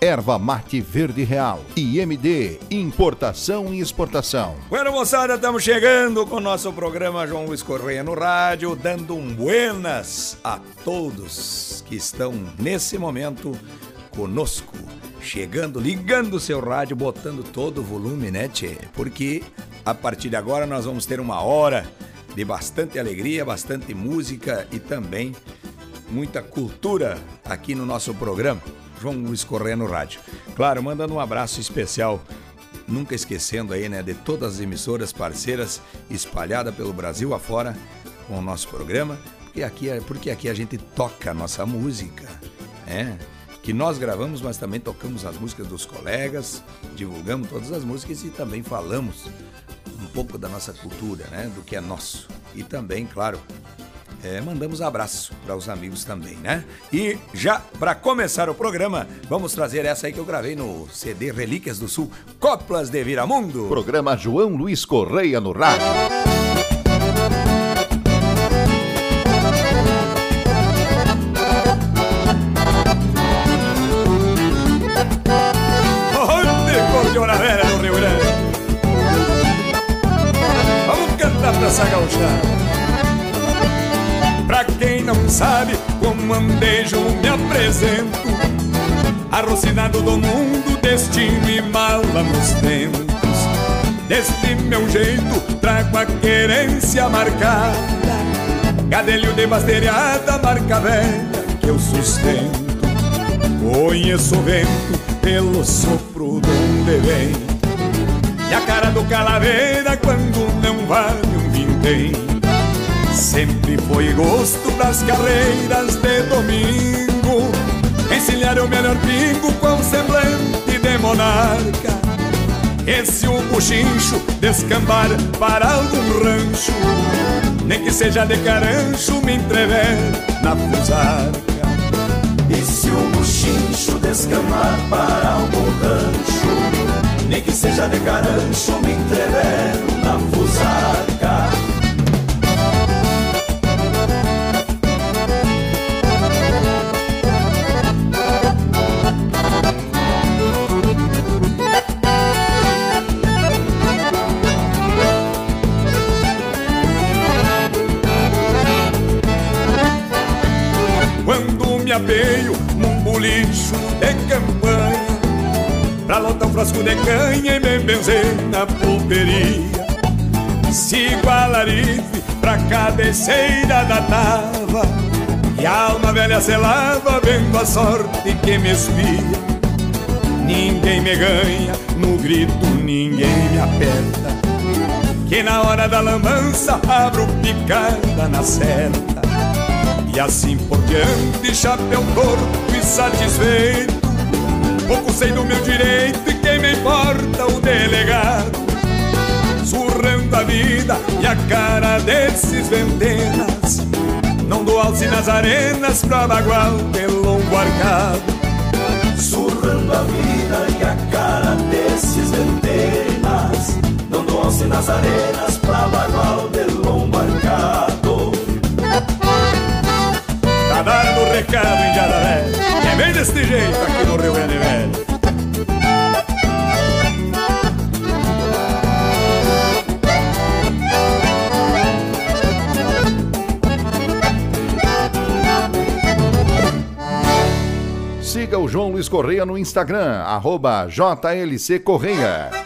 Erva Mate Verde Real. IMD, importação e exportação. Bueno, moçada, estamos chegando com o nosso programa João Luiz Correia no rádio, dando um buenas a todos que estão nesse momento conosco. Chegando, ligando o seu rádio, botando todo o volume, né, tchê? Porque a partir de agora nós vamos ter uma hora de bastante alegria, bastante música e também muita cultura aqui no nosso programa. João Luiz Correia no rádio. Claro, mandando um abraço especial, nunca esquecendo aí, né, de todas as emissoras parceiras espalhadas pelo Brasil afora com o nosso programa, porque aqui, é, porque aqui a gente toca a nossa música, é, que nós gravamos, mas também tocamos as músicas dos colegas, divulgamos todas as músicas e também falamos um pouco da nossa cultura, né, do que é nosso. E também, claro, é, mandamos abraço para os amigos também, né? E já para começar o programa, vamos trazer essa aí que eu gravei no CD Relíquias do Sul, Coplas de Viramundo. Programa João Luiz Correia no rádio. Sabe como andejo me apresento. Arrocinado do mundo, destino e mala nos dentos Deste meu jeito trago a querência marcada. Gadelho de basteriada, marca velha que eu sustento. Conheço o vento pelo sopro de onde vem E a cara do calaveira quando não vale um vintém Sempre foi gosto das carreiras de domingo. Encilhar o melhor pingo com semblante de monarca. Esse o buchincho descambar para algum rancho. Nem que seja de carancho me entrever na fusarca. E se o buchincho descambar para algum rancho? Nem que seja de carancho me entrever na fusarca apeio num bolicho de campanha. Pra lotar um frasco de canha e me benzer na pulperia. Sigo a larife pra cabeceira da tava. E a alma velha se lava vendo a sorte que me espia. Ninguém me ganha, no grito ninguém me aperta. Que na hora da lambança abro picada na certa e assim por diante, chapéu torto e satisfeito. Pouco sei do meu direito e quem me importa o delegado. Surrando a vida e a cara desses ventenas Não dou alce nas arenas pra bagual de longo arcado. Surrando a vida e a cara desses ventenas Não dou alce nas arenas pra bagual de longo arcado recado em Jararé É bem deste jeito aqui no Rio Grande Velho Siga o João Luiz Correia no Instagram, arroba JLC Correia.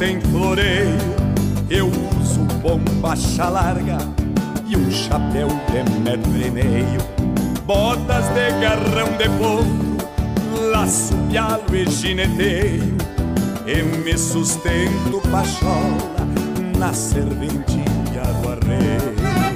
Tem floreio. Eu uso bombacha larga e um chapéu de metro e meio. Botas de garrão de potro, laço, pialo e gineteio. e me sustento pachola na serventia do arreio.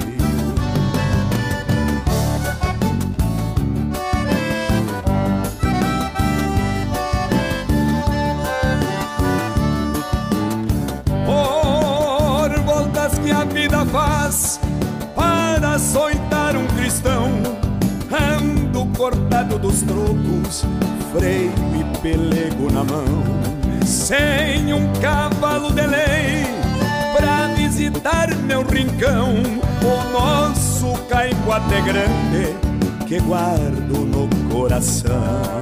Dos trocos, freio e pelego na mão sem um cavalo de lei pra visitar meu rincão. O nosso caipoate grande que guardo no coração.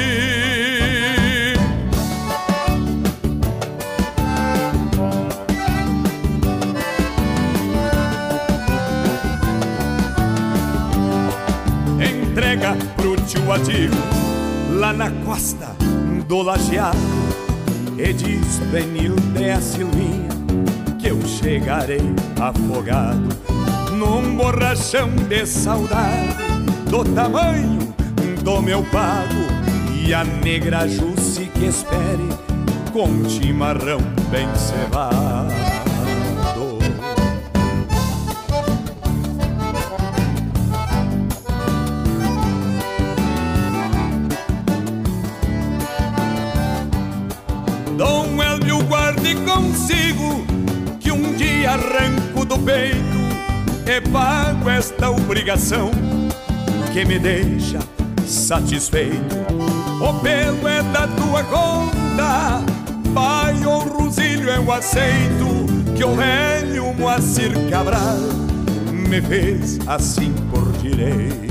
Pro tio Adio lá na costa do lajeado e diz Benilde a Silvinha que eu chegarei afogado num borrachão de saudade do tamanho do meu pago e a negra Jusce que espere com chimarrão bem cevado. Do peito e pago esta obrigação que me deixa satisfeito. O pelo é da tua conta, pai ou Rosilho eu aceito que o velho Moacir Cabral me fez assim por direito.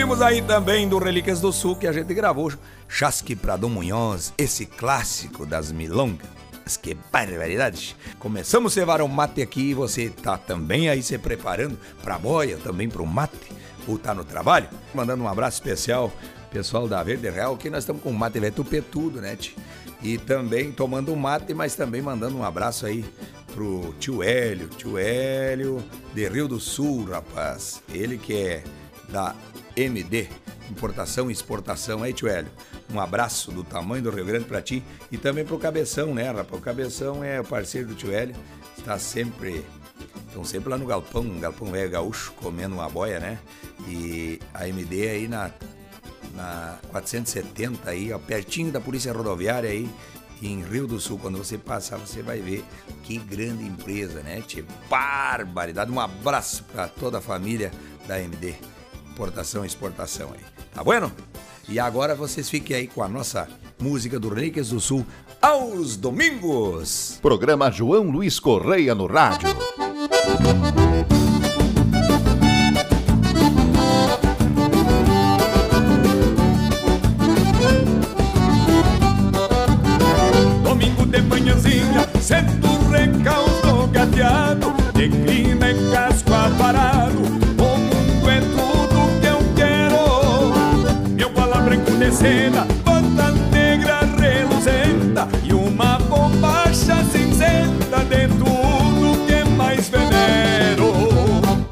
Ouvimos aí também do Relíquias do Sul que a gente gravou Chasque Prado Munhoz, esse clássico das milongas. Mas que barbaridade! Começamos a cevar o mate aqui e você tá também aí se preparando pra boia, também pro mate, ou tá no trabalho? Mandando um abraço especial pessoal da Verde Real, que nós estamos com mate velho tupetudo, né, tio? E também tomando um mate, mas também mandando um abraço aí pro tio Hélio, tio Hélio de Rio do Sul, rapaz. Ele que é da MD, importação e exportação. Aí, tio Hélio, um abraço do tamanho do Rio Grande pra ti e também pro Cabeção, né, rapaz? O Cabeção é o parceiro do tio Hélio, está sempre Estão sempre lá no galpão, um galpão velho gaúcho, comendo uma boia, né? E a MD aí na, na 470 aí, ó, pertinho da Polícia Rodoviária aí, em Rio do Sul. Quando você passar, você vai ver que grande empresa, né? Tchê? Barbaridade. Um abraço para toda a família da MD. Importação e exportação aí. Tá bueno? E agora vocês fiquem aí com a nossa música do Relíquias do Sul aos domingos. Programa João Luiz Correia no rádio. Domingo de manhãzinha, sento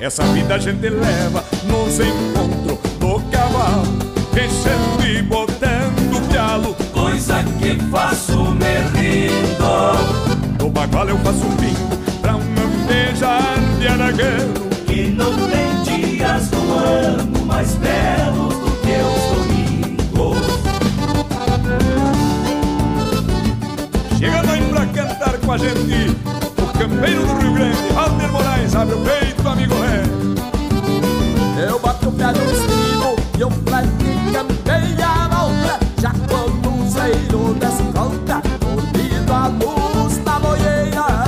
Essa vida a gente leva nos encontros do cavalo, fechando e botando pialo. Coisa que faço me rindo. No bagual eu faço um bingo pra um beijar de aragueiro. Que não tem dias do ano mais belos do que os domingos. Chegando aí pra cantar com a gente, campeiro do Rio Grande, Walter Moraes, abre o peito, amigo ré. Eu bato o pé no estribo e o flanque campeia a volta, já como um zeiro desconta, unido à luz da boieira.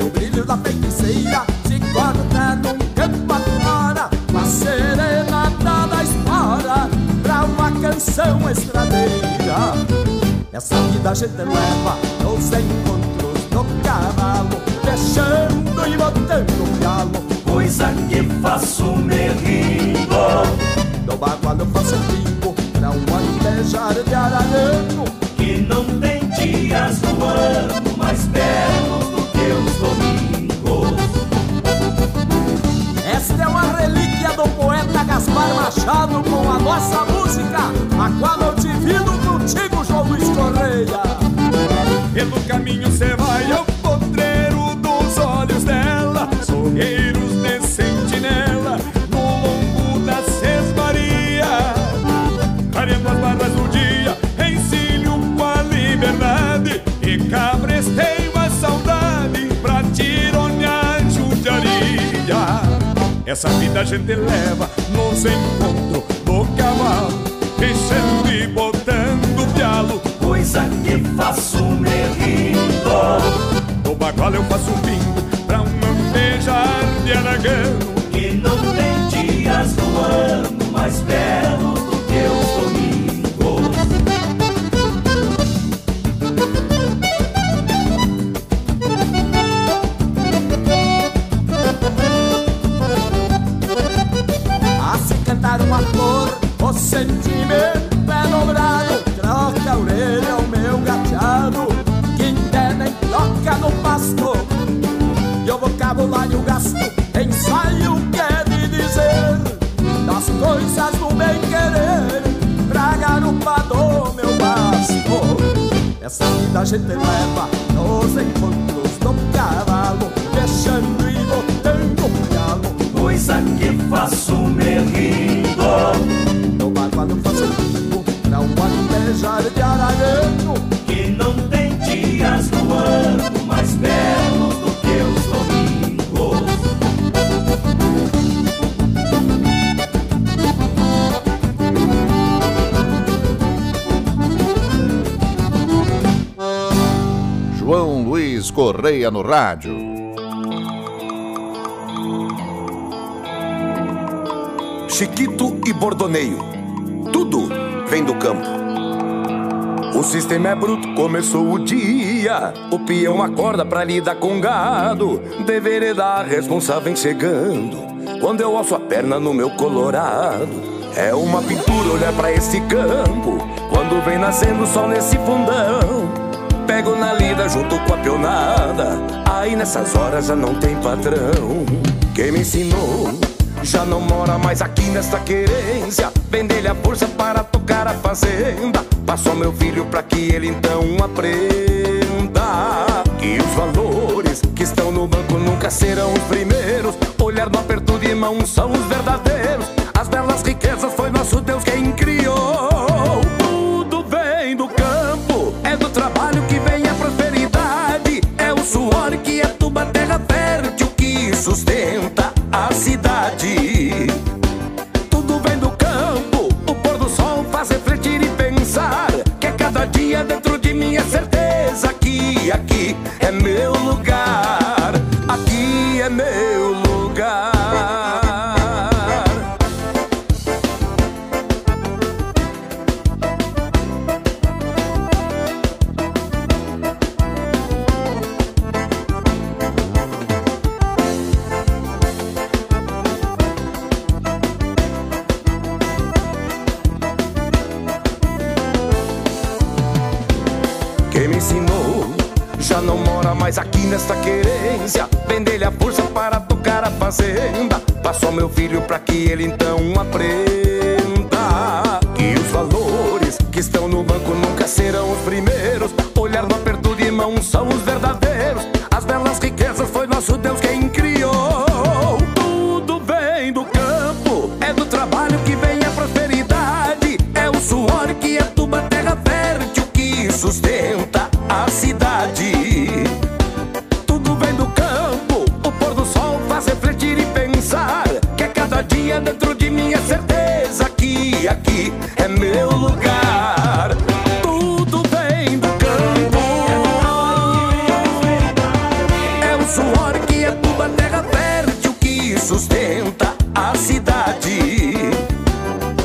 O brilho da feiticeira se corta num campo afora, uma serenata da espora pra uma canção estradeira. Essa vida a gente leva encontros do cavalo, deixando e botando pialo. Coisa que faço me rindo. No bagual eu faço bingo pra um andejar de aragano. Que não tem dias do ano mais belos do que os domingos. Esta é uma relíquia do poeta Gaspar Machado com a nossa música, a qual eu divido contigo, João Luiz Correia. Pelo caminho cê dela, sorreiros de sentinela, no lombo da sesmaria. Clareando as barras do dia, encilho com a liberdade, e cabresteio a saudade pra tironear judiaria. Essa vida a gente leva nos encontros do cavalo, fechando e botando pialo. Coisa que faço me rindo. No bagual eu faço bingo de aragano. Que não tem dias do ano mais belos gasto, ensaio quer me dizer das coisas do bem querer, pra garupa do meu basto. Essa vida a gente leva nos encontros do cavalo, deixando e botando pialo. Coisa que faço me rindo. No eu faço bingo pra um andejar de aragano. Que não tem dias do ano mais belos Correia no rádio. Chiquito e bordoneio. Tudo vem do campo. O sistema é bruto, começou o dia. O peão acorda pra lidar com gado. Deveria dar responsável chegando. Quando eu alço a perna no meu colorado. É uma pintura olhar pra esse campo. Quando vem nascendo o sol nesse fundão. Pego na lida junto com a pionada. Aí nessas horas já não tem padrão. Quem me ensinou já não mora mais aqui nesta querência. Vender a força para tocar a fazenda. Passou meu filho pra que ele então aprenda. Que os valores que estão no banco nunca serão os primeiros. Olhar no aperto de mão são os verdadeiros. As belas riquezas foi nosso Deus quem sustenta a cidade. Tudo vem do campo, o pôr do sol faz refletir e pensar que a cada dia dentro de mim é certeza que aqui é meu é meu lugar. Tudo vem do campo. É o suor que tuba terra fértil que sustenta a cidade.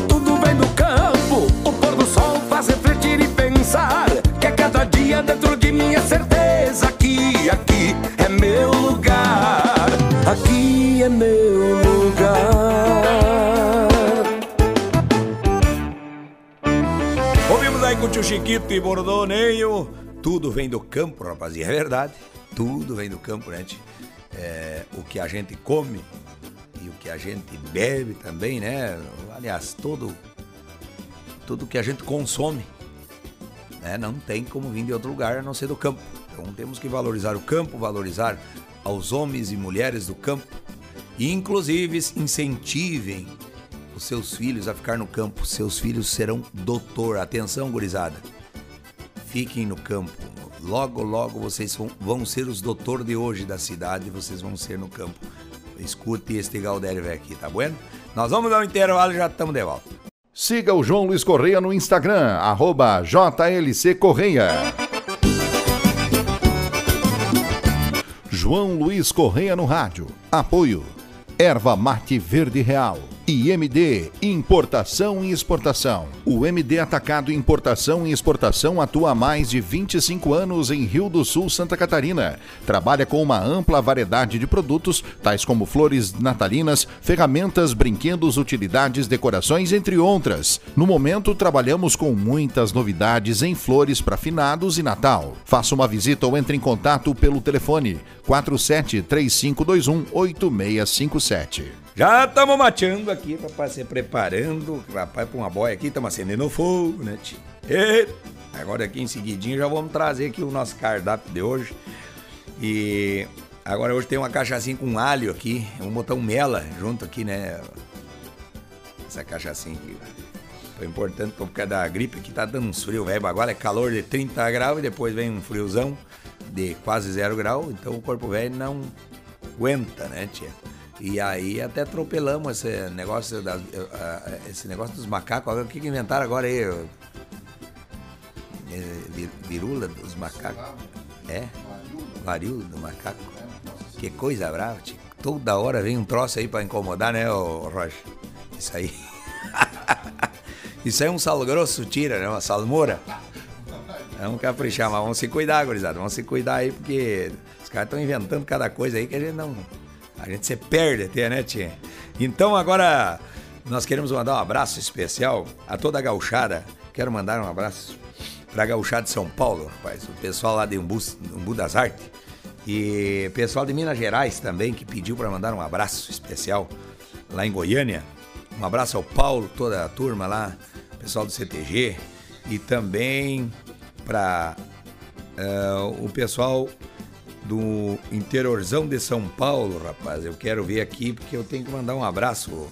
Tudo vem do campo, o pôr do sol faz refletir e pensar que a cada dia dentro de mim é certeza que aqui é meu lugar. Aqui é meu O Chiquito e Bordoneio. Tudo vem do campo, rapaziada. É verdade. Tudo vem do campo, né? tio? É, o que a gente come e o que a gente bebe também, né? Aliás, todo tudo que a gente consome, né? Não tem como vir de outro lugar a não ser do campo. Então temos que valorizar o campo, valorizar aos homens e mulheres do campo e inclusive incentivem seus filhos a ficar no campo. Seus filhos serão doutor. Atenção, gurizada. Fiquem no campo. Logo, logo vocês vão, ser os doutor de hoje da cidade. Vocês vão ser no campo. Escute este Galdério aqui, tá bueno? Nós vamos um intervalo e já estamos de volta. Siga o João Luiz Correia no Instagram, arroba JLC Correia. João Luiz Correia no rádio. Apoio. Erva Mate Verde Real. IMD Importação e Exportação. O MD Atacado Importação e Exportação atua há mais de 25 anos em Rio do Sul, Santa Catarina. Trabalha com uma ampla variedade de produtos, tais como flores natalinas, ferramentas, brinquedos, utilidades, decorações, entre outras. No momento, trabalhamos com muitas novidades em flores para finados e Natal. Faça uma visita ou entre em contato pelo telefone 47 3521 8657. Já estamos mateando aqui, rapaz, se preparando, rapaz, para uma boia aqui, estamos acendendo fogo, né, tio? Agora aqui em seguidinho já vamos trazer aqui o nosso cardápio de hoje. E agora hoje tem uma cachaçinha com alho aqui, vamos botar um mela junto aqui, né? Essa cachaçinha aqui. Foi importante por causa da gripe que tá dando uns frios, velho. Agora é calor de 30 graus e depois vem um friozão de quase zero grau, então o corpo velho não aguenta, né, tia? E aí até atropelamos esse negócio, das, esse negócio dos macacos. O que, inventaram agora aí? É, virula dos macacos. É? Varíola do macaco. Que coisa brava, tio. Toda hora vem um troço aí pra incomodar, né, ô Rocha? Isso aí. Isso aí é um sal grosso, tira, né? Uma salmoura. Vamos caprichar, mas vamos se cuidar, gurizada. Vamos se cuidar aí, porque os caras estão inventando cada coisa aí que a gente não. A gente se perde até, né, tia? Então agora nós queremos mandar um abraço especial a toda a gauchada. Quero mandar um abraço pra gauchada de São Paulo, rapaz. O pessoal lá de Umbu, Umbu das Artes. E pessoal de Minas Gerais também, que pediu para mandar um abraço especial lá em Goiânia. Um abraço ao Paulo, toda a turma lá, pessoal do CTG. E também para uh, o pessoal do interiorzão de São Paulo, rapaz. Eu quero ver aqui porque eu tenho que mandar um abraço,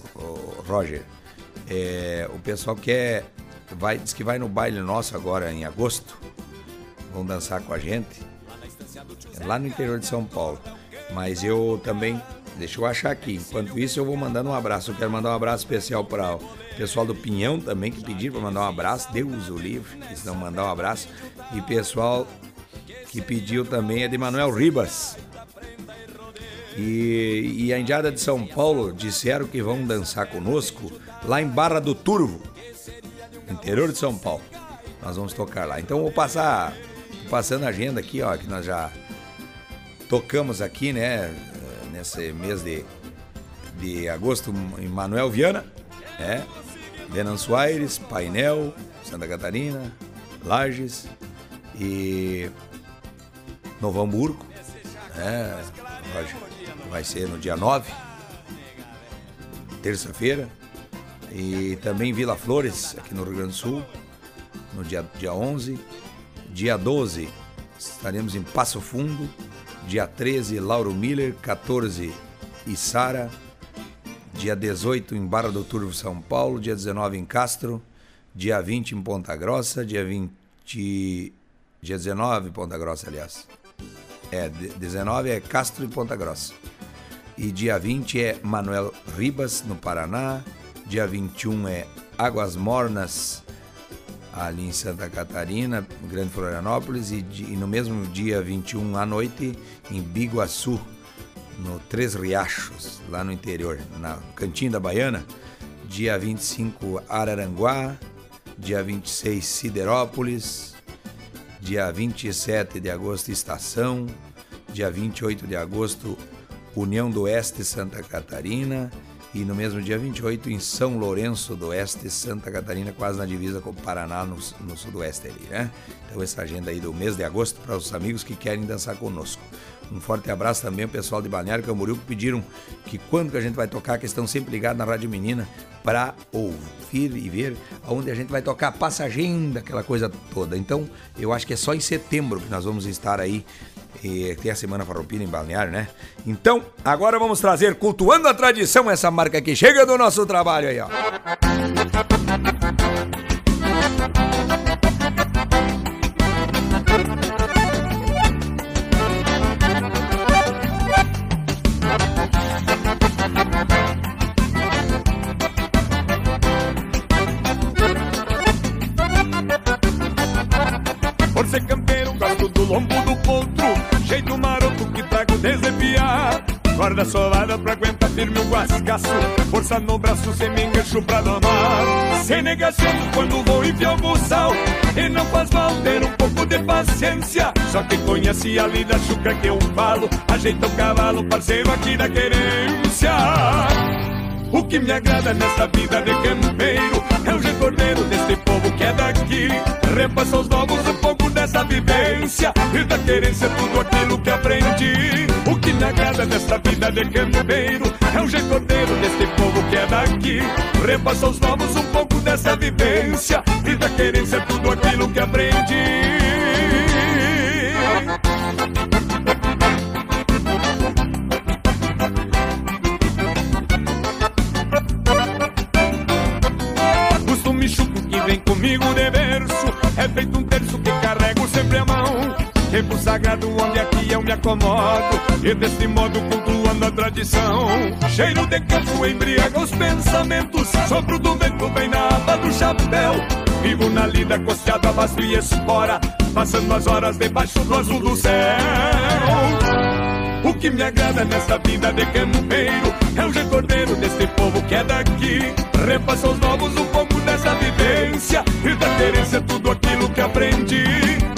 Roger. É, o pessoal quer, vai, diz que vai no baile nosso agora em agosto. Vão dançar com a gente. É lá no interior de São Paulo. Mas eu também, deixa eu achar aqui. Enquanto isso, eu vou mandando um abraço. Eu quero mandar um abraço especial para o pessoal do Pinhão também, que pediram para mandar um abraço. Deus o livre, eles não mandar um abraço. E pessoal pediu também é de Manuel Ribas. E, e, a Indiada de São Paulo disseram que vão dançar conosco lá em Barra do Turvo, interior de São Paulo. Nós vamos tocar lá. Então vou passar passando a agenda aqui, ó, que nós já tocamos aqui, né, nesse mês de, de agosto em Manuel Viana, né? Venanço Aires, Painel, Santa Catarina, Lages e Novo Hamburgo, É, vai ser no dia 9, terça-feira. E também Vila Flores, aqui no Rio Grande do Sul, no dia, dia 11. Dia 12, estaremos em Passo Fundo. Dia 13, Lauro Miller. 14, Içara. Dia 18, em Barra do Turvo, São Paulo. Dia 19, em Castro. Dia 20, em Ponta Grossa. Dia 20. Dia 19, Ponta Grossa, aliás. É, 19 é Castro e Ponta Grossa. E dia 20 é Manuel Ribas, no Paraná. Dia 21 é Águas Mornas, ali em Santa Catarina, Grande Florianópolis. E, e no mesmo dia 21 à noite, em Biguaçu, no Três Riachos, lá no interior, na Cantinho da Baiana. Dia 25, Araranguá. Dia 26, Siderópolis. Dia 27 de agosto, Estação. Dia 28 de agosto, União do Oeste, Santa Catarina. E no mesmo dia 28, em São Lourenço do Oeste, Santa Catarina, quase na divisa com o Paraná, no, no sudoeste ali, né? Então, essa agenda aí do mês de agosto para os amigos que querem dançar conosco. Um forte abraço também ao pessoal de Balneário Camboriú que pediram que quando que a gente vai tocar, que estão sempre ligados na Rádio Menina para ouvir e ver aonde a gente vai tocar, passa agenda, aquela coisa toda. Então, eu acho que é só em setembro que nós vamos estar aí e tem a Semana Farroupilha em Balneário, né? Então, agora vamos trazer Cultuando a Tradição, essa marca que chega do nosso trabalho aí, ó. Corda solada pra aguentar firme o guascaço Força no braço, sem me engancho pra domar Sem negação quando vou enfiar o buçal E não faz mal ter um pouco de paciência. Só quem conhece a lida chucra que eu falo Ajeita o cavalo, parceiro aqui da querência o que me agrada nessa vida de campeiro é o recordeiro desse povo que é daqui. Repassa aos novos um pouco dessa vivência e da querência tudo aquilo que aprendi. O que me agrada nessa vida de campeiro é o recordeiro desse povo que é daqui. Repassa aos novos um pouco dessa vivência e da querência tudo aquilo que aprendi. Comigo de verso. É feito um terço que carrego sempre a mão. Tempo sagrado onde aqui eu me acomodo. E desse modo cultuando a tradição. Cheiro de campo embriaga os pensamentos. Sopro do vento vem na aba do chapéu. Vivo na lida costeada, vasto e espora. Passando as horas debaixo do azul do céu. O que me agrada nessa vida de campeiro é o recordeiro desse povo que é daqui. Repassa aos novos um pouco dessa vivência e da querência tudo aquilo que aprendi.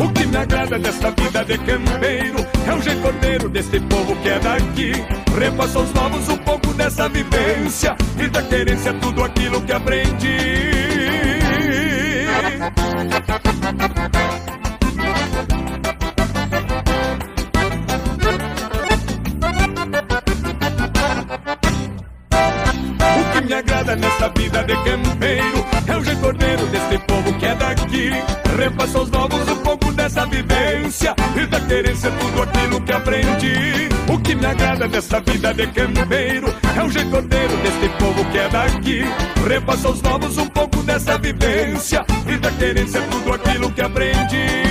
O que me agrada nessa vida de campeiro é o recordeiro desse povo que é daqui. Repassa aos novos um pouco dessa vivência e da querência tudo aquilo que aprendi. me agrada nessa vida de campeiro Repassa aos novos um pouco dessa vivência. E da querência tudo aquilo que aprendi. O que me agrada nessa vida de campeiro É o recordeiro desse povo que é daqui. Repassa aos novos um pouco dessa vivência. E da querência tudo aquilo que aprendi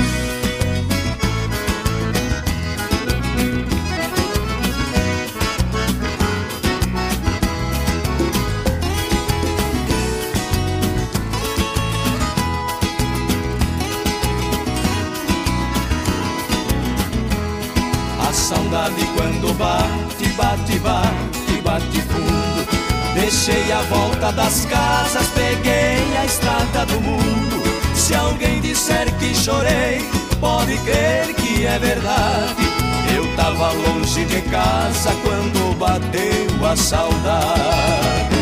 É verdade. Eu tava longe de casa quando bateu a saudade.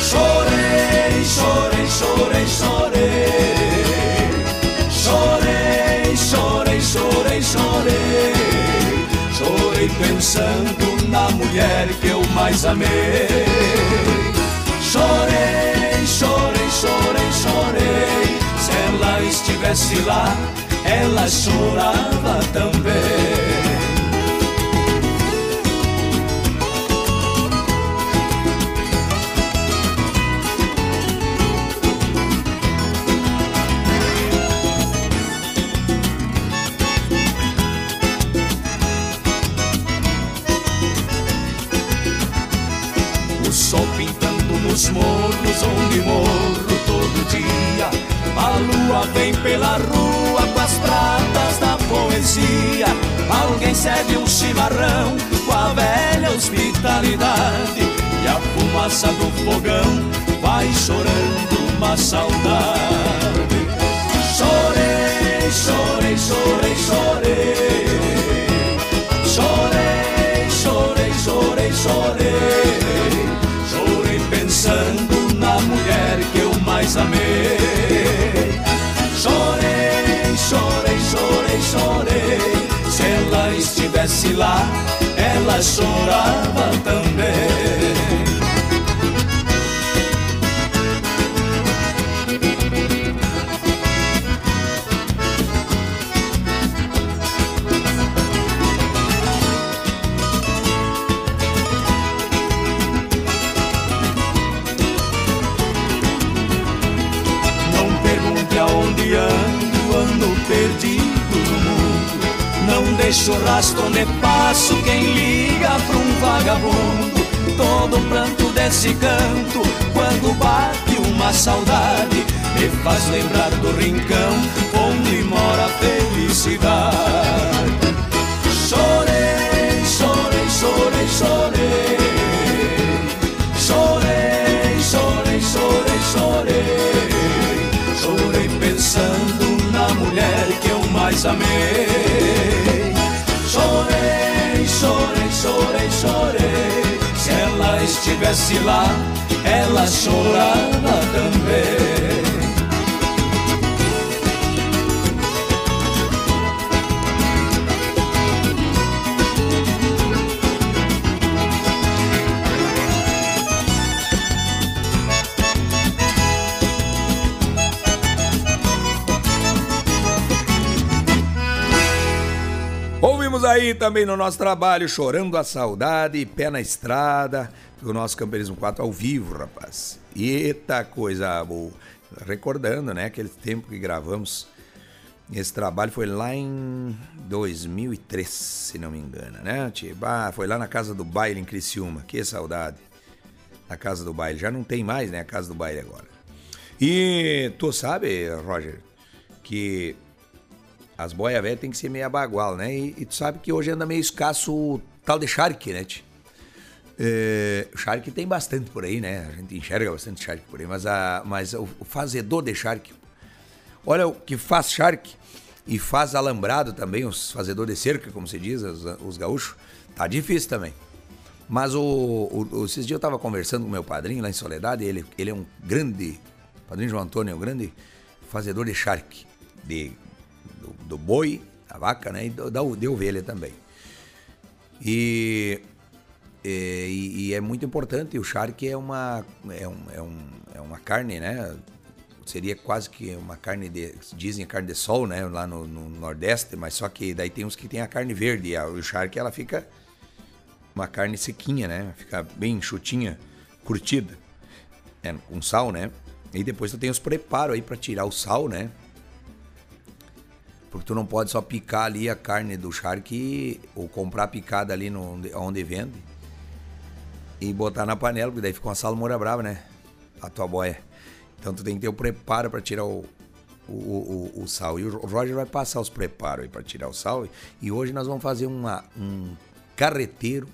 Chorei, chorei, chorei, chorei. Chorei, chorei, chorei, chorei. Chorei pensando na mulher que eu mais amei. Chorei, chorei, chorei, chorei. Se ela estivesse lá, ela chorava também. O sol pintando nos morros onde. A vem pela rua com as pratas da poesia. Alguém serve um chimarrão com a velha hospitalidade. E a fumaça do fogão vai chorando uma saudade. Chorei, chorei, chorei, chorei. Chorei, chorei, chorei, chorei. Chorei pensando na mulher que eu mais amei. Lá, ela chorava também. Perdido no mundo. Não deixo rastro onde quem liga pra um vagabundo. Todo pranto desse canto, quando bate uma saudade, me faz lembrar do rincão onde mora a felicidade. Estivesse lá, ela chorava também. Ouvimos aí também no nosso trabalho Chorando a Saudade, Pé na Estrada, do nosso Camperismo 4 ao vivo, rapaz. Eita coisa boa. Recordando, né, aquele tempo que gravamos. Esse trabalho foi lá em 2003, se não me engano, né? Tipo, ah, foi lá na Casa do Baile em Criciúma. Que saudade. Na Casa do Baile. Já não tem mais, né, a Casa do Baile agora. E tu sabe, Roger, que as boias velhas tem que ser meio bagual, né? E, e tu sabe que hoje anda meio escasso o tal de charque, né? É, charque tem bastante por aí, né? A gente enxerga bastante charque por aí, mas, a, mas o, fazedor de charque, olha o que faz charque e faz alambrado também, os fazedores de cerca, como se diz, os, os gaúchos, tá difícil também. Mas o, o, esses dias eu tava conversando com meu padrinho lá em Soledade, ele, ele é um grande, o padrinho João Antônio é um grande fazedor de charque, de do, do boi, a vaca, né? E do, da, de ovelha também. E, e, e é muito importante, o charque é uma, é, um, é, um, é uma carne, né? Seria quase que uma carne de. Dizem carne de sol, né? Lá no, no Nordeste, mas só que daí tem uns que tem a carne verde. E a, o charque ela fica uma carne sequinha, né? Fica bem enxutinha, curtida. É, com sal, né? E depois tu tem os preparos aí para tirar o sal, né? Porque tu não pode só picar ali a carne do charque ou comprar picada ali no, onde vende e botar na panela, porque daí fica uma salmoura brava, né? A tua boia. Então tu tem que ter o preparo para tirar o, o, o, o, sal. E o Roger vai passar os preparos aí para tirar o sal. E hoje nós vamos fazer uma, um carreteiro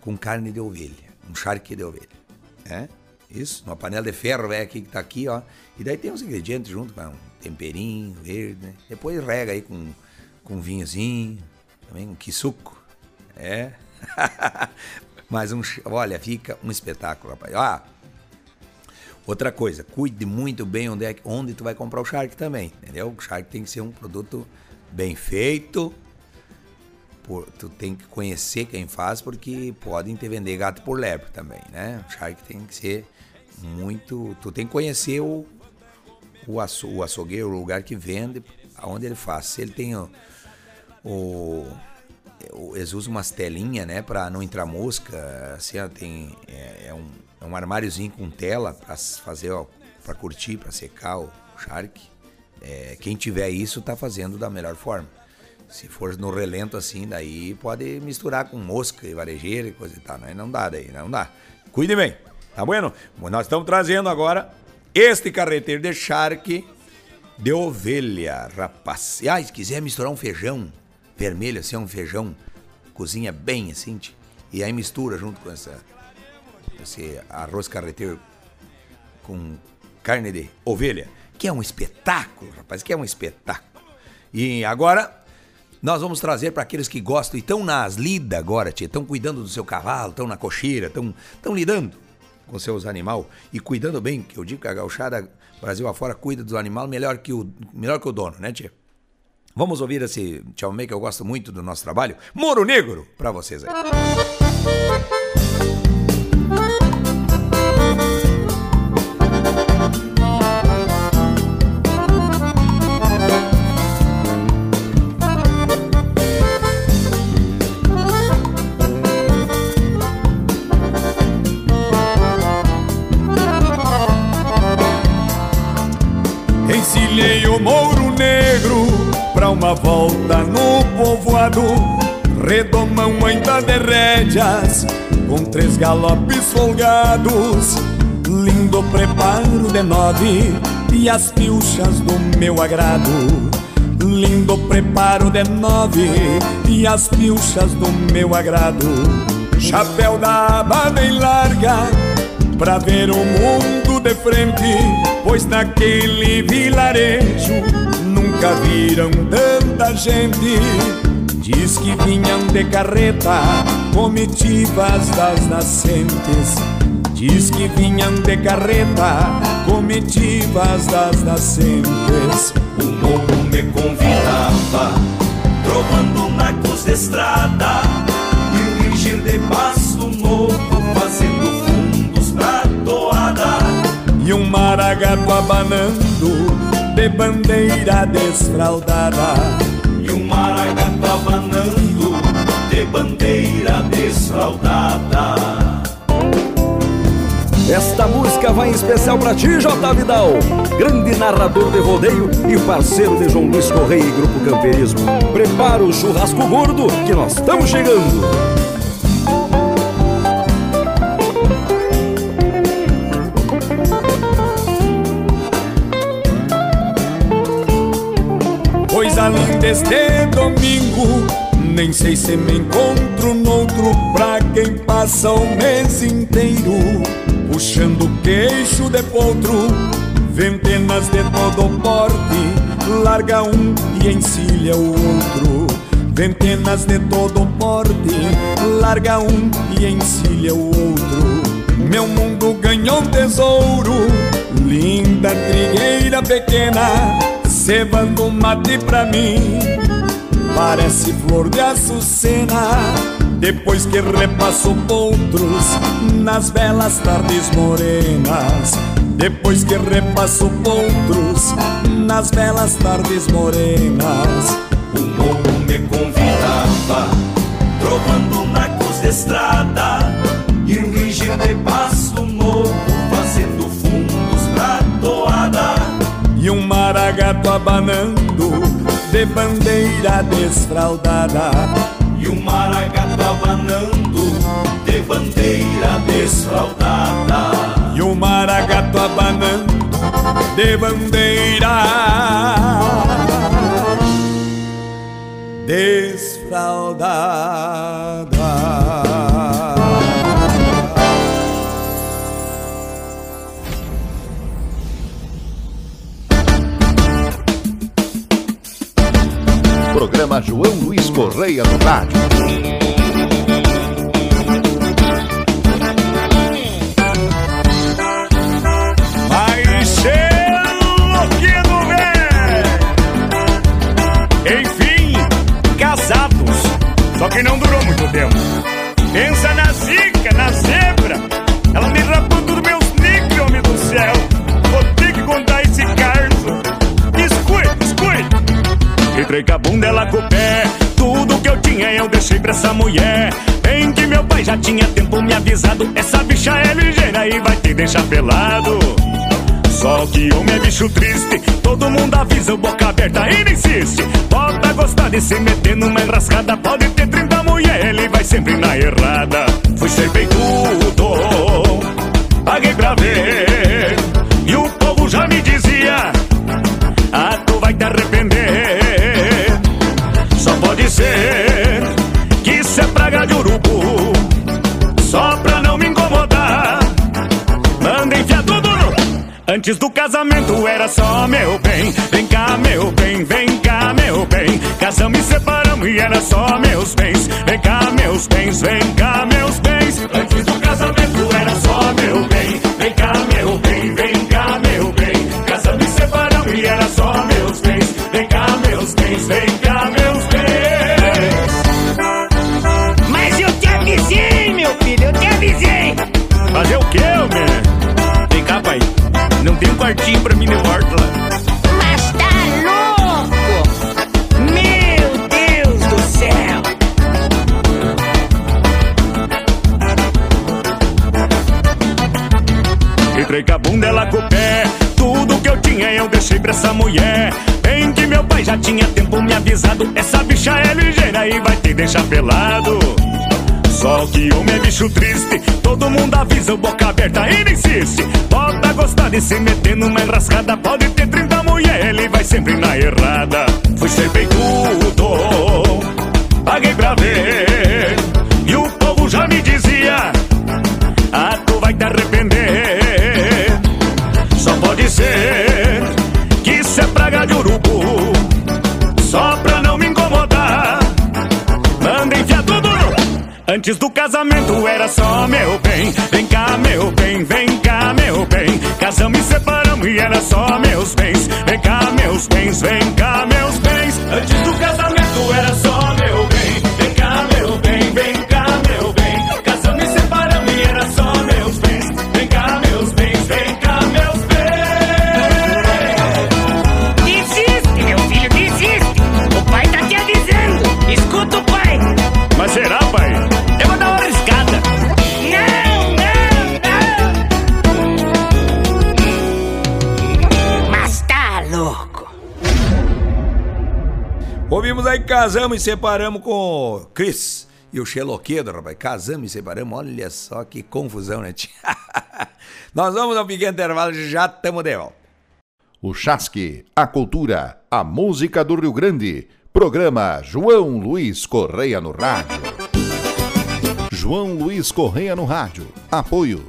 com carne de ovelha, um charque de ovelha. É? Isso, uma panela de ferro velho aqui que tá aqui, ó. E daí tem os ingredientes junto, com um temperinho verde, né? Depois rega aí com, com vinhozinho, também um quisuco. É. Mas um, olha, fica um espetáculo, rapaz. Ah, outra coisa, cuide muito bem onde, é, onde tu vai comprar o Shark também, entendeu? O Shark tem que ser um produto bem feito. Por, tu tem que conhecer quem faz, porque podem te vender gato por lebre também, né? O Shark tem que ser muito. Tu tem que conhecer o, o, aço, o açougueiro, o lugar que vende, aonde ele faz. Se ele tem o, o eles usam umas telinhas, né, para não entrar mosca. Assim, ó, tem é, é, um, é um armáriozinho com tela para fazer, ó, para curtir, para secar o shark. É, quem tiver isso tá fazendo da melhor forma. Se for no relento assim, daí pode misturar com mosca e varejeira e coisa e tal. Né? Não dá daí, não dá. Cuide bem, tá bueno? Nós estamos trazendo agora este carreteiro de shark de ovelha, rapaz. Ah, se quiser misturar um feijão, vermelho, assim, é um feijão, cozinha bem assim, e aí mistura junto com essa, esse arroz carreteiro com carne de ovelha, que é um espetáculo, rapaz, que é um espetáculo. E agora nós vamos trazer para aqueles que gostam e estão nas lidas agora, tia, estão cuidando do seu cavalo, estão na cocheira, estão lidando com seus animais e cuidando bem, que eu digo que a gauchada Brasil afora cuida dos animais melhor que o, melhor que o dono, né, tia? Vamos ouvir esse chamamé que eu gosto muito do nosso trabalho, Moro Negro, para vocês aí. Volta no povoado Redomão ainda de rédeas Com três galopes folgados. Lindo preparo de nove E as pilchas do meu agrado. Lindo preparo de nove E as pilchas do meu agrado. Chapéu da aba bem larga Pra ver o mundo de frente Pois naquele vilarejo nunca viram tanta gente. Diz que vinham de carreta, comitivas das nascentes. Diz que vinham de carreta, comitivas das nascentes. O morro me convidava, trovando nacos de estrada, e o ringir de passo novo, fazendo fundos pra toada. E um maragato abanando de bandeira desfraldada E o maragato abanando de bandeira desfraldada esta música vai em especial para ti, J. Vidal, grande narrador de rodeio e parceiro de João Luiz Correia e Grupo Camperismo. Prepara o churrasco gordo que nós estamos chegando. Deste domingo. Nem sei se me encontro noutro pra quem passa o mês inteiro. Puxando queixo de potro, ventenas de todo porte, larga um e encilha o outro. Ventenas de todo porte, larga um e encilha o outro. Meu mundo ganhou um tesouro, linda trigueira pequena cevando mate pra mim. Parece flor de açucena Depois que repasso outros Nas belas tardes morenas. Depois que repasso outros Nas belas tardes morenas. O morro me convidava Trovando nacos de estrada maragato abanando de bandeira desfraldada. E um maragato abanando de bandeira desfraldada. E um maragato abanando de bandeira desfraldada. Programa João Luiz Correia no rádio. Enfim, casados. Só que não durou muito tempo. Pensa na zica, na zebra. Ela me rapou com a bunda, ela com o pé. Tudo que eu tinha eu deixei pra essa mulher. Bem que meu pai já tinha tempo me avisado. Essa bicha é ligeira e vai te deixar pelado. Só que homem é bicho triste, todo mundo avisa, boca aberta ele insiste. Bota gostar de se meter numa enrascada, pode ter 30 mulher, ele vai sempre na errada. Fui ser tudo, paguei pra ver, e o povo já me dizia: Antes do casamento era só meu bem. Vem cá, meu bem, vem cá, meu bem. Casamos e separamos e era só meus bens. Vem cá, meus bens, vem cá, meus quartinho pra mim de volta lá. Mas tá louco? Meu Deus do céu. Entrei com a bunda, ela com o pé. Tudo que eu tinha eu deixei pra essa mulher. Bem que meu pai já tinha tempo me avisado. Essa bicha é ligeira e vai te deixar pelado. Só que homem é bicho triste, todo mundo avisa, o boca aberta ele insiste. Bota gostar de se meter numa enrascada, pode ter 30 mulher, ele vai sempre na errada. Fui ser tudo, paguei pra ver, Antes do casamento era só meu bem. Vem cá, meu bem, vem cá, meu bem. Casamos e separamos e era só meus bens. Vem cá, meus bens, vem cá, casamos e separamos com o Chris e o Xeloquedo, rapaz. Casamos e separamos, olha só que confusão, né? tia? Nós vamos ao pequeno intervalo, já estamos de volta. O Chasque, a cultura, a música do Rio Grande. Programa João Luiz Correia no Rádio. João Luiz Correia no Rádio. Apoio.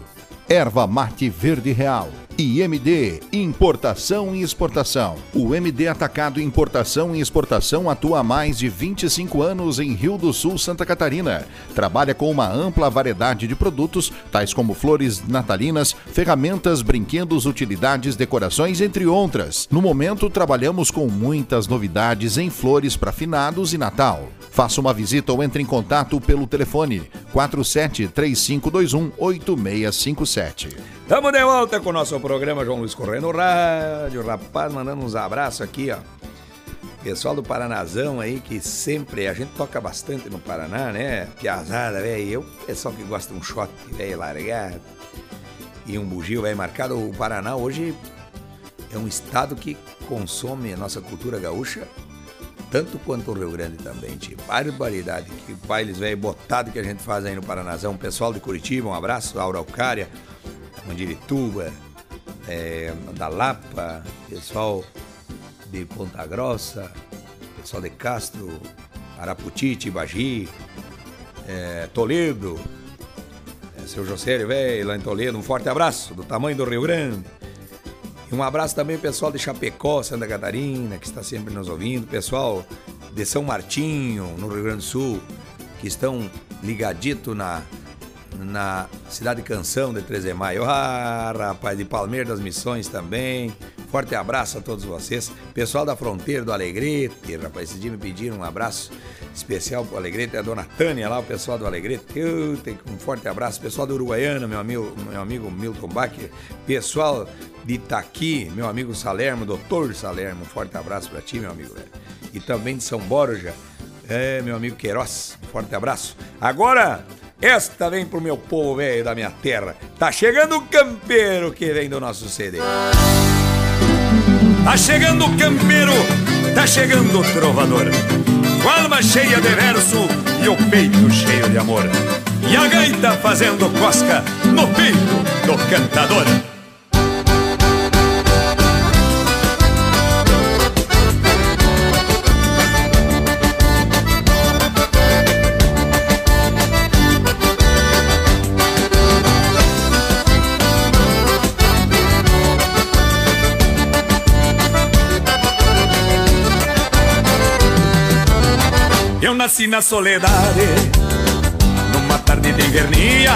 Erva Mate Verde Real. IMD Importação e Exportação. O MD Atacado Importação e Exportação atua há mais de 25 anos em Rio do Sul, Santa Catarina. Trabalha com uma ampla variedade de produtos, tais como flores natalinas, ferramentas, brinquedos, utilidades, decorações, entre outras. No momento, trabalhamos com muitas novidades em flores para finados e Natal. Faça uma visita ou entre em contato pelo telefone 47 3521 8657. Tamo de volta com o nosso programa João Luiz Correia no rádio. Rapaz, mandando uns abraços aqui, ó. Pessoal do Paranazão aí, que sempre a gente toca bastante no Paraná, né? Piazada, velho. Eu, pessoal que gosta de um shot, velho, largado. E um bugio, velho, marcado. O Paraná hoje é um estado que consome a nossa cultura gaúcha tanto quanto o Rio Grande também, tio. Barbaridade, que bailes velho botado que a gente faz aí no Paranazão. Pessoal de Curitiba, um abraço, Araucária, Mandirituba, é, da Lapa, pessoal de Ponta Grossa, pessoal de Castro, Araputi, Tibagi, é, Toledo, é, seu José velho lá em Toledo, um forte abraço do tamanho do Rio Grande. E um abraço também pessoal de Chapecó, Santa Catarina, que está sempre nos ouvindo. Pessoal de São Martinho, no Rio Grande do Sul, que estão ligadito na, na Cidade Canção de 13 de Maio. Ah, rapaz, de Palmeiras das Missões também. Forte abraço a todos vocês. Pessoal da Fronteira do Alegrete, rapaz, esse dia me pediram um abraço especial pro Alegrete, a dona Tânia lá, o pessoal do Alegrete. Eu tenho um forte abraço. Pessoal do Uruguaiana, meu amigo, meu amigo Milton Bacher. Pessoal de Itaqui, meu amigo Salermo, doutor Salermo. Um forte abraço para ti, meu amigo. Velho. E também de São Borja, é, meu amigo Queiroz. Um forte abraço. Agora, esta vem pro meu povo velho da minha terra. Tá chegando o campeiro que vem do nosso CD. Tá chegando o campeiro, tá chegando o trovador. Com a alma cheia de verso e o peito cheio de amor. E a gaita fazendo cosca no peito do cantador. Eu nasci na soledade, numa tarde de invernia.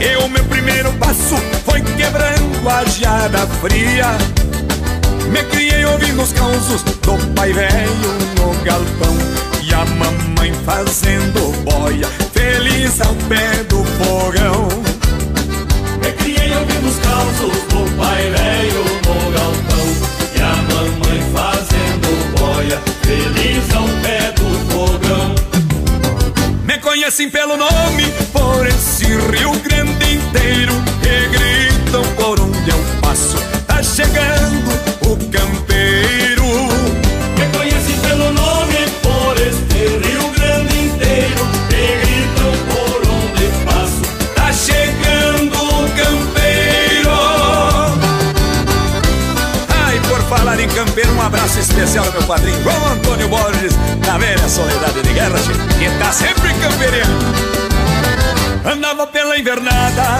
E o meu primeiro passo foi quebrando a geada fria. Me criei ouvindo os causos do pai velho no galpão E a mamãe fazendo boia, feliz ao pé do fogão Me criei ouvindo os causos do pai velho no galpão E a mamãe fazendo boia, feliz ao pé do fogão Me conhecem pelo nome, por esse Rio Grande inteiro E gritam por onde eu passo, tá chegando o campeiro campeiro, um abraço especial ao meu padrinho João Antônio Borges Na velha soledade de guerra, que tá sempre campeirando Andava pela invernada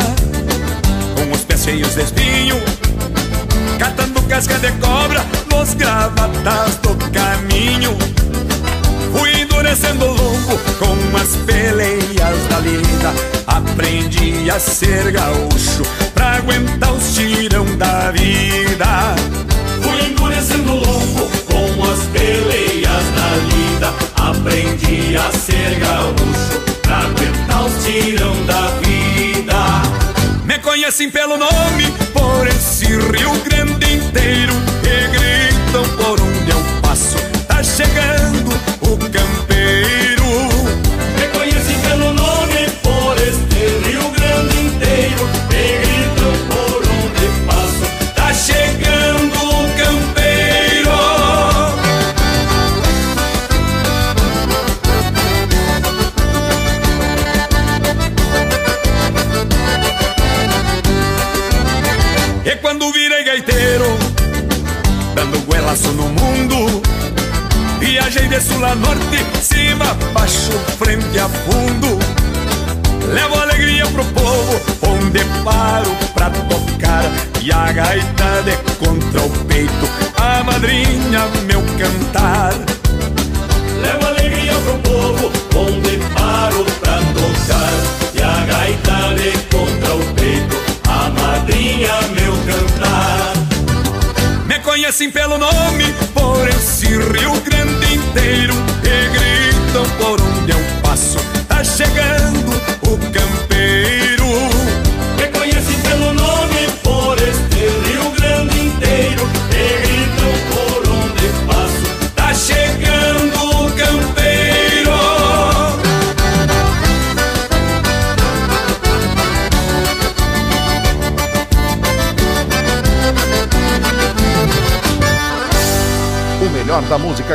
Com os pés cheios de espinho Catando casca de cobra Nos gravatas do caminho. Fui endurecendo o longo com as peleias da lida Aprendi a ser gaúcho pra aguentar os tirão da vida Fui endurecendo lombo com as peleias da lida Aprendi a ser gaúcho pra aguentar os tirão da vida. Me conhecem pelo nome por esse Rio Grande inteiro E gritam por onde eu passo. Tá chegando o campeiro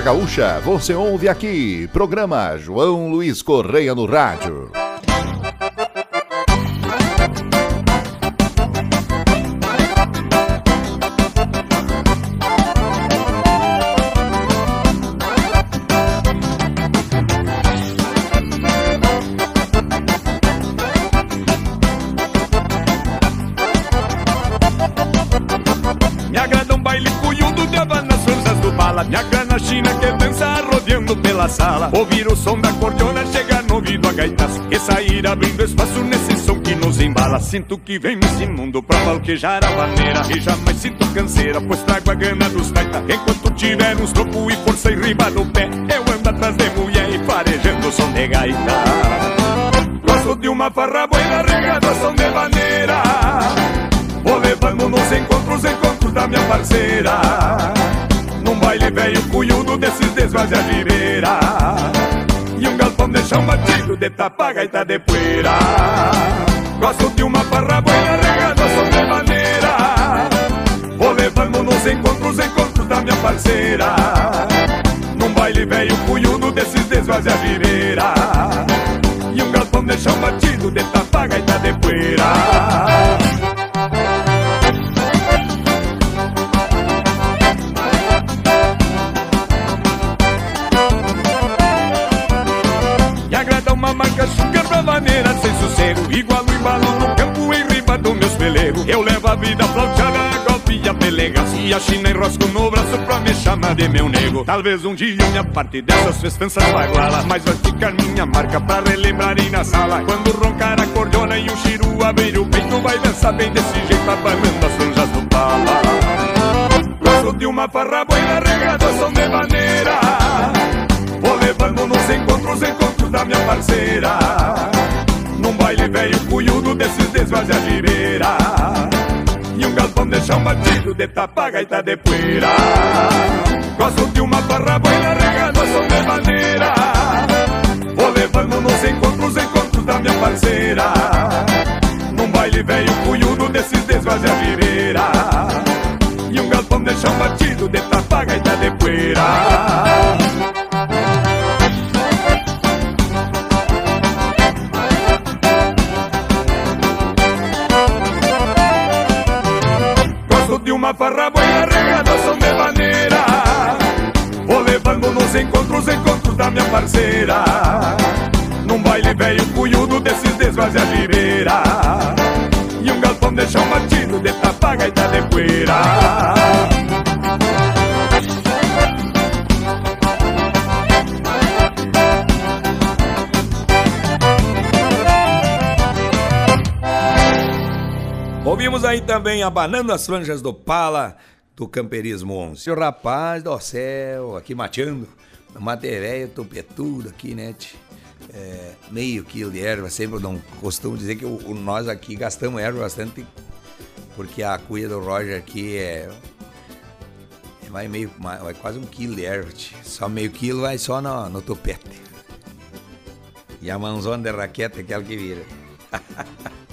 gaúcha você ouve aqui. Programa João Luiz Correia no Rádio. China que dança rodeando pela sala. Ouvir o som da cordiona chegar no ouvido a gaitaço E sair abrindo espaço nesse som que nos embala. Sinto que vem nesse mundo pra falquejar a maneira E jamais sinto canseira, pois trago a gana dos taita Enquanto tiver uns tropo e força e riba no pé Eu ando atrás de mulher e farejando o som de gaita. Gosto de uma farra regada som de maneira Vou levando nos encontros, encontros da minha parceira Num baile velho cunhudo desses desvazia ribeira E um galpão de chão batido de tapa gaita de poeira. Gosto de uma farra boa regada som de maneira. Vou levando nos encontros, encontros da minha parceira. Num baile velho cunhudo desses desvazia ribeira E um galpão de chão batido de tapa gaita de poeira Eu levo a vida flauteada, e a pelega E china enrosco no braço pra me chamar de meu nego. Talvez um dia minha parte dessas festanças baguala Mas vai ficar minha marca pra relembrar aí na sala. Quando roncar a cordiona e o chiru abrir o peito Vai dançar bem desse jeito, abanando as franjas do pala. Gosto de uma farra boa regada, som de maneira. Vou levando nos encontros, encontros da minha parceira Num baile velho cunhudo desses desvazia ribeira E um galpão de chão batido de tapa gaita de poeira. Gosto de uma farra boa regada, som de maneira Vou levando nos encontros, encontros da minha parceira. Num baile velho cunhudo desses desvazia ribeira E um galpão de chão batido de tapa gaita de poeira de farra boa regada, som de maneira Vou levando nos encontros, encontros da minha parceira Num baile velho cunhudo desses desvazia ribeira E um galpão de chão batido de tapa gaita de poeira Aí também abanando as franjas do Pala do Camperismo 11. O rapaz do céu, aqui mateando, mate velho, topetudo aqui, né? É, meio quilo de erva, sempre não costumo dizer que o, nós aqui gastamos erva bastante, porque a cuia do Roger aqui é, é meio, vai quase um quilo de erva, tch. só meio quilo vai só no, no topete. E a mãozona de raquete é aquela que vira.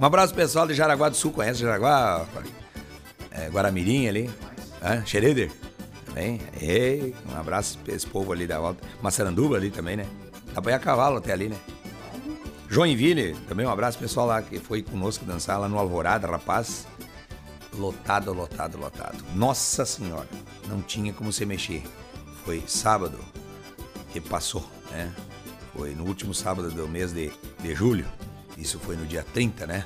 Um abraço pessoal de Jaraguá do Sul, conhece Jaraguá? É, Guaramirim ali, é, Xereder, também. Ei, um abraço pra esse povo ali da volta. Massaranduba ali também, né? Dá pra ir a cavalo até ali, né? Joinville, também um abraço pessoal lá que foi conosco dançar lá no Alvorada, rapaz. Lotado, lotado, lotado. Nossa Senhora, não tinha como se mexer. Foi sábado que passou, né? Foi no último sábado do mês de, de julho. Isso foi no dia 30, né?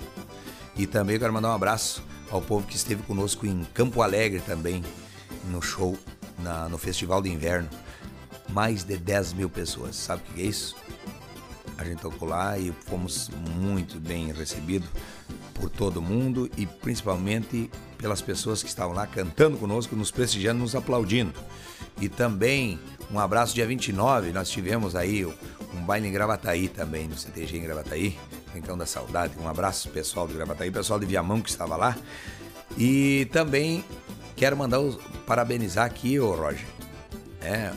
E também quero mandar um abraço ao povo que esteve conosco em Campo Alegre também, no show, na- no Festival de Inverno. Mais de 10 mil pessoas. Sabe o que é isso? A gente tocou lá e fomos muito bem recebidos por todo mundo e principalmente pelas pessoas que estavam lá cantando conosco, nos prestigiando, nos aplaudindo. E também um abraço dia 29, nós tivemos aí um baile em Gravataí também, no CTG em Gravataí, Rincão da Saudade. Um abraço pessoal de Gravataí, pessoal de Viamão que estava lá. E também quero mandar os, parabenizar aqui, ô Roger. É,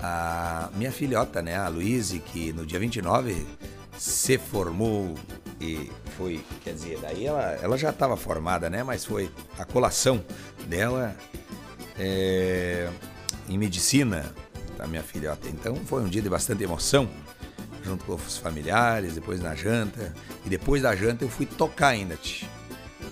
a minha filhota, né, a Luíse, que no dia 29 se formou e foi, quer dizer, daí ela, ela já estava formada, né, mas foi a colação dela é, em medicina da minha filhota. Então foi um dia de bastante emoção, junto com os familiares, depois na janta. E depois da janta eu fui tocar ainda, tch.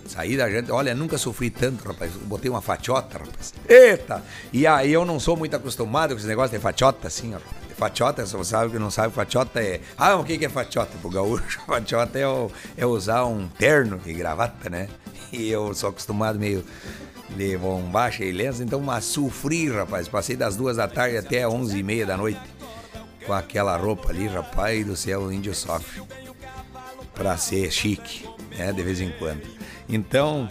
Saí da janta, olha, nunca sofri tanto, rapaz. Botei uma fatiota, rapaz. Eita! E aí eu não sou muito acostumado com esse negócio de fatiota, assim, ó. Fatiota, se você sabe que não sabe, fatiota é. Ah, o que que é fatiota? Pro gaúcho, fatiota é, o- é usar um terno e gravata, né? E eu sou acostumado meio de bombacha e lenço, então mas sofri, rapaz. Passei das duas da tarde até onze e meia da noite com aquela roupa ali, rapaz do céu, o índio sofre. Pra ser chique, né, de vez em quando. Então,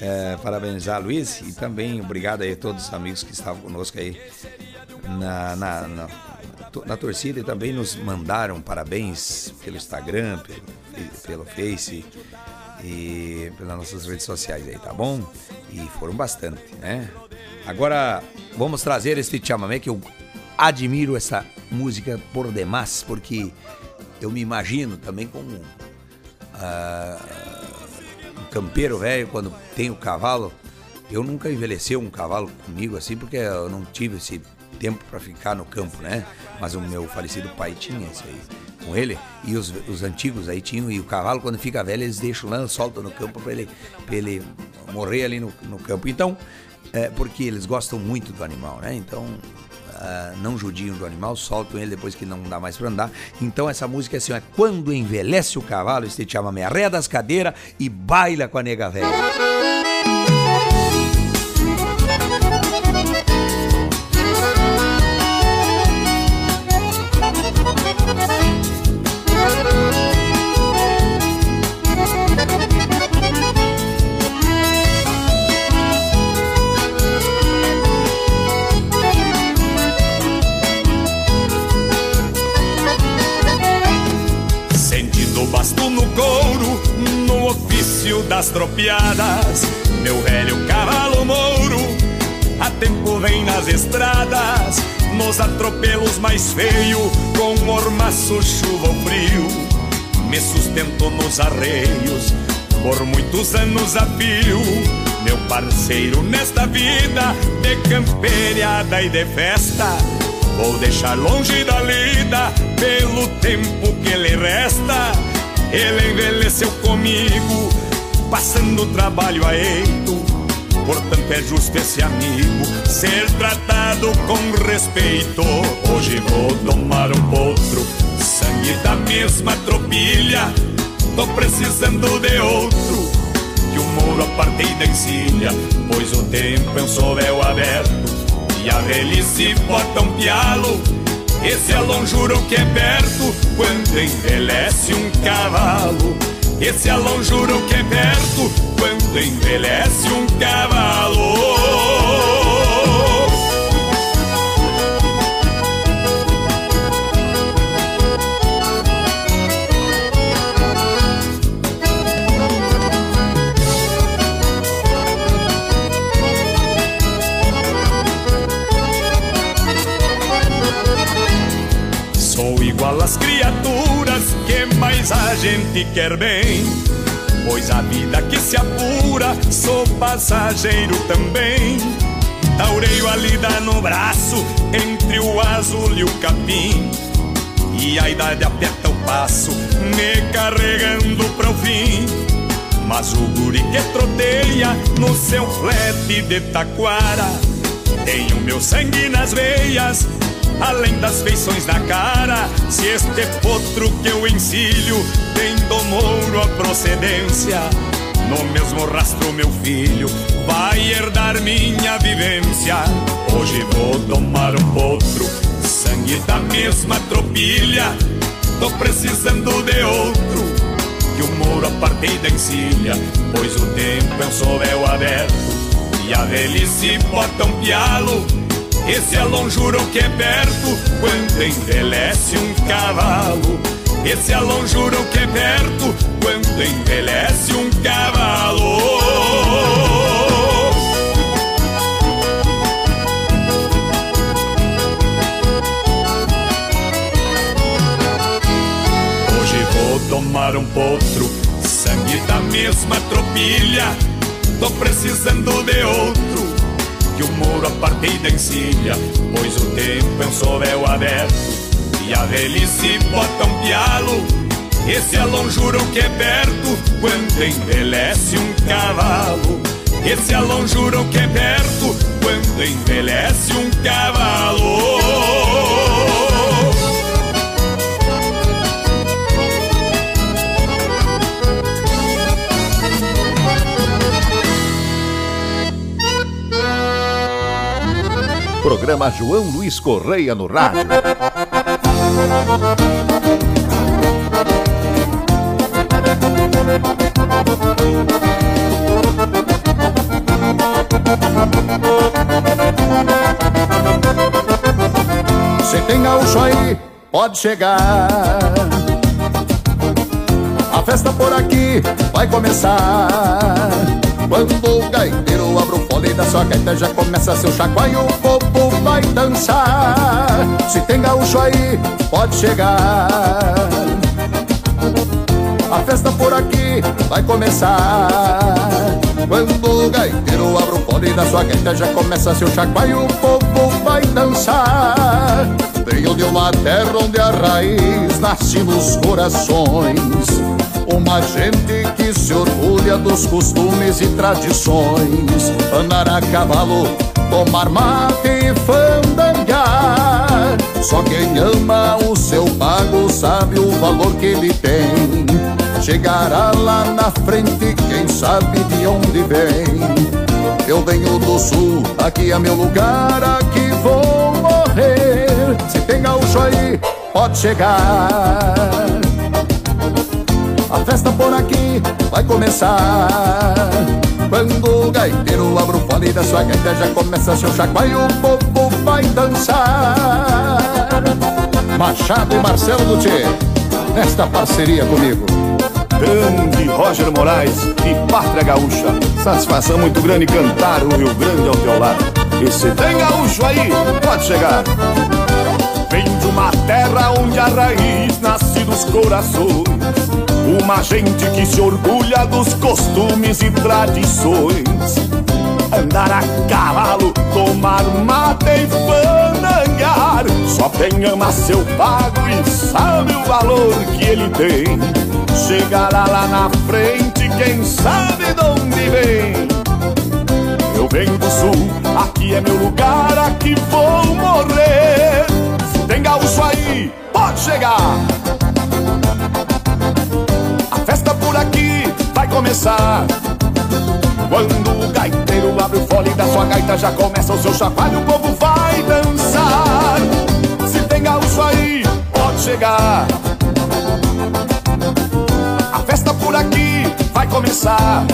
é, parabenizar Luiz e também obrigado aí a todos os amigos que estavam conosco aí na, na, na, na torcida e também nos mandaram parabéns pelo Instagram, pelo, pelo Face e pelas nossas redes sociais aí, tá bom? E foram bastante, né? Agora vamos trazer este chamamé que eu admiro essa música por demais, porque eu me imagino também como uh, um campeiro velho quando tem o cavalo. Eu nunca envelheceu um cavalo comigo assim, porque eu não tive esse tempo para ficar no campo, né? Mas o meu falecido pai tinha isso aí com ele e os, os antigos aí tinham e o cavalo quando fica velho eles deixam lá, soltam no campo para ele, ele morrer ali no, no campo. Então, é porque eles gostam muito do animal, né? Então Uh, não judiam do animal, soltam ele depois que não dá mais para andar. Então essa música é assim, é quando envelhece o cavalo, este chama me arreia das cadeiras e baila com a nega velha. Das tropiadas, meu velho cavalo mouro, a tempo vem nas estradas, nos atropelos mais feio, com mormaço, chuva ou frio, me sustento nos arreios, por muitos anos a fio, meu parceiro nesta vida, de camperiada e de festa, vou deixar longe da lida, pelo tempo que lhe resta, ele envelheceu comigo, passando trabalho a eito. Portanto é justo esse amigo ser tratado com respeito. Hoje vou tomar um potro, sangue da mesma tropilha. Tô precisando de outro, que o muro apartei da encilha. Pois o tempo é um sovel aberto e a velhice bota um pialo. Esse alonjuro que é perto quando envelhece um cavalo. Esse alonjuro que é perto quando envelhece um cavalo. Quer bem. Pois a vida que se apura, sou passageiro também. Taureio a lida no braço, entre o azul e o capim. E a idade aperta o passo, me carregando pro fim. Mas o guri que troteia no seu flete de taquara Tem o meu sangue nas veias além das feições da cara. Se este potro que eu encilho tem do mouro a procedência, no mesmo rastro meu filho vai herdar minha vivência. Hoje vou tomar um potro, sangue da mesma tropilha. Tô precisando de outro, que o mouro apartei da encilha, pois o tempo é um sovel aberto. E a velhice bota um pialo esse alonjuro que é perto quando envelhece um cavalo. Esse alonjuro que é perto quando envelhece um cavalo. Hoje vou tomar um potro, sangue da mesma tropilha. Tô precisando de outro que o muro apartei da encilha, pois o tempo é um sovel aberto e a velhice bota um pialo. Esse alonjuro que é perto quando envelhece um cavalo. Esse alonjuro que é perto quando envelhece um cavalo. Programa João Luiz Correia no rádio. Se tem gaúcho aí, pode chegar. A festa por aqui vai começar. Quando o gaiteiro abre o fole da sua gaita Já começa seu chacoalho, o povo vai dançar. Se tem gaúcho aí, pode chegar. A festa por aqui vai começar. Quando o gaiteiro abre o fole da sua gaita Já começa seu chacoalho, o povo vai dançar. Venho de uma terra onde a raiz nasce nos corações uma gente que se orgulha dos costumes e tradições. Andar a cavalo, tomar mate e fandangar. Só quem ama o seu pago sabe o valor que ele tem. Chegará lá na frente, quem sabe de onde vem. Eu venho do sul, aqui é meu lugar, aqui vou morrer. Se tem gaúcho aí, pode chegar festa por aqui vai começar. Quando o gaiteiro abre o fole da sua gaita Já começa seu chacoalho, o povo vai dançar. Machado e Marcelo Luthier Nesta parceria comigo. Grande Roger Moraes e Pátria Gaúcha. Satisfação muito grande cantar o Rio Grande ao teu lado. E se tem gaúcho aí, pode chegar. Vem de uma terra onde a raiz nasce dos corações uma gente que se orgulha dos costumes e tradições. Andar a cavalo, tomar mate e fandangar. Só quem ama seu pago e sabe o valor que ele tem. Chegará lá na frente, quem sabe de onde vem. Eu venho do sul, aqui é meu lugar, aqui vou morrer. Se tem gaúcho aí, pode chegar começar. Quando o gaiteiro abre o fole da sua gaita, já começa o seu chacoalho, o povo vai dançar. Se tem gaúcho aí, pode chegar. A festa por aqui vai começar.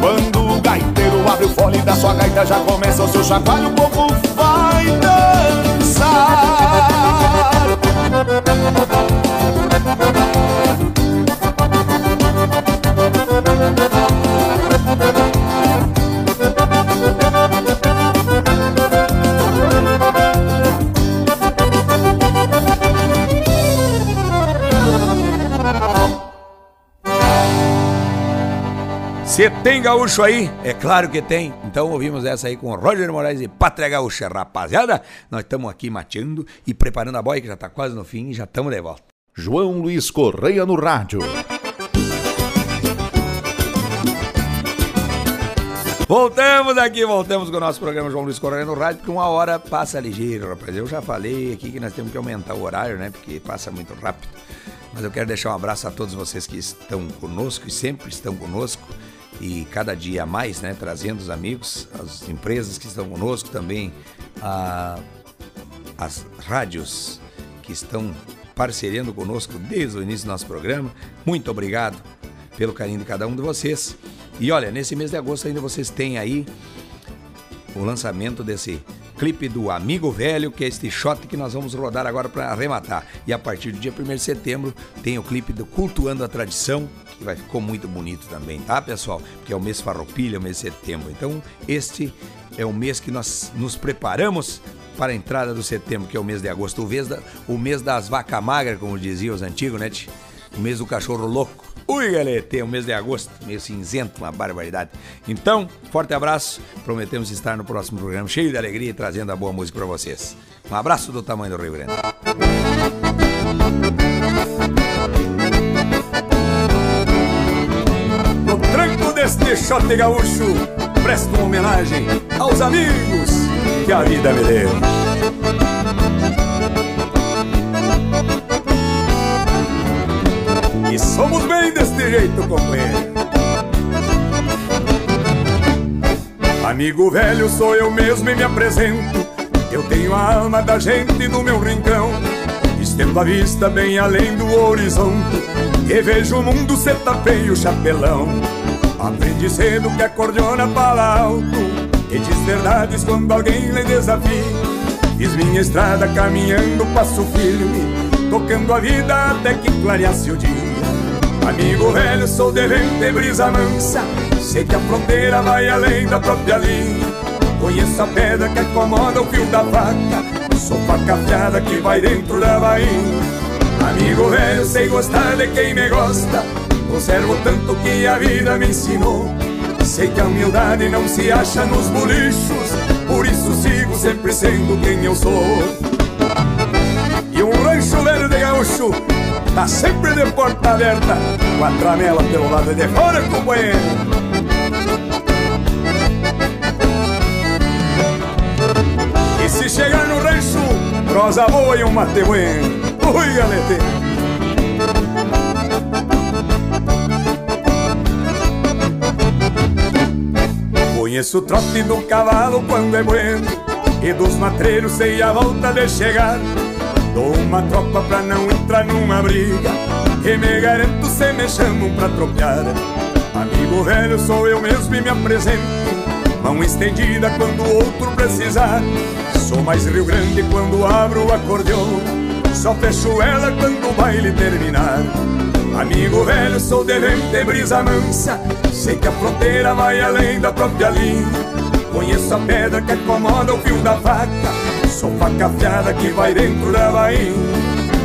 Quando o gaiteiro abre o fole da sua gaita, já começa o seu chacoalho, o povo vai dançar. Se tem gaúcho aí? É claro que tem. Então ouvimos essa aí com Roger Moraes e Pátria Gaúcha. Rapaziada, nós estamos aqui mateando e preparando a boia que já está quase no fim e já estamos de volta. João Luiz Correia no rádio. Voltamos aqui, voltamos com o nosso programa João Luiz Correia no rádio, porque uma hora passa ligeiro, rapaz. Eu já falei aqui que nós temos que aumentar o horário, né? Porque passa muito rápido. Mas eu quero deixar um abraço a todos vocês que estão conosco e sempre estão conosco e cada dia mais, né, trazendo os amigos, as empresas que estão conosco também, a, as rádios que estão parceriando conosco desde o início do nosso programa. Muito obrigado pelo carinho de cada um de vocês. E olha, nesse mês de agosto ainda vocês têm aí o lançamento desse clipe do Amigo Velho, que é este shot que nós vamos rodar agora para arrematar. E a partir do dia 1 de setembro tem o clipe do Cultuando a Tradição, que vai ficou muito bonito também, tá, pessoal? Porque é o mês farroupilha, o mês de setembro. Então, este é o mês que nós nos preparamos para a entrada do setembro, que é o mês de agosto, o mês, da, o mês das vacas magras, como diziam os antigos, né? O mês do cachorro louco. Ui, galera, tem o mês de agosto, meio cinzento, uma barbaridade. Então, forte abraço. Prometemos estar no próximo programa cheio de alegria e trazendo a boa música para vocês. Um abraço do tamanho do Rio Grande. Tranco deste shot gaúcho, presto uma homenagem aos amigos que a vida me deu. E somos bem deste jeito, companheiro. Amigo velho, sou eu mesmo e me apresento. Eu tenho a alma da gente no meu rincão, estendo a vista bem além do horizonte, e vejo o mundo se tapeia o chapelão. Aprendi cedo que acordeona fala alto, e diz verdades quando alguém lhe desafia. Fiz minha estrada caminhando, passo firme, tocando a vida até que clareasse o dia. Amigo velho, sou de vento brisa mansa Sei que a fronteira vai além da própria linha Conheço a pedra que acomoda o fio da vaca Sou faca afiada que vai dentro da bainha Amigo velho, sei gostar de quem me gosta Conservo tanto que a vida me ensinou. Sei que a humildade não se acha nos bolichos Por isso sigo sempre sendo quem eu sou. E um rancho velho de gaúcho Tá sempre de porta aberta Com a tramela pelo lado de fora, companheiro. E se chegar no rancho Prosa boa e um mate bueno Ui, galete Conheço o trote do cavalo quando é bueno E dos matreiros sei a volta de chegar. Dou uma tropa pra não entrar numa briga E me garanto se me chamam pra tropear. Amigo velho sou eu mesmo e me apresento Mão estendida quando o outro precisar. Sou mais Rio Grande quando abro o acordeão Só fecho ela quando o baile terminar. Amigo velho, sou de vento e brisa mansa Sei que a fronteira vai além da própria linha. Conheço a pedra que acomoda o fio da faca. Sou faca afiada que vai dentro da bainha.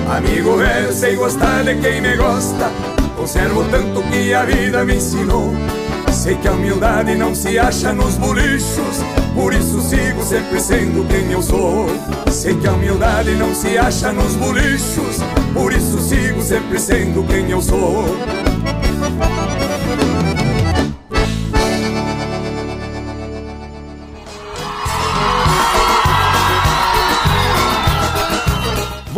Amigo velho, sei gostar de quem me gosta. Conservo tanto que a vida me ensinou. Sei que a humildade não se acha nos bolichos. Por isso sigo sempre sendo quem eu sou. Sei que a humildade não se acha nos bolichos. Por isso sigo sempre sendo quem eu sou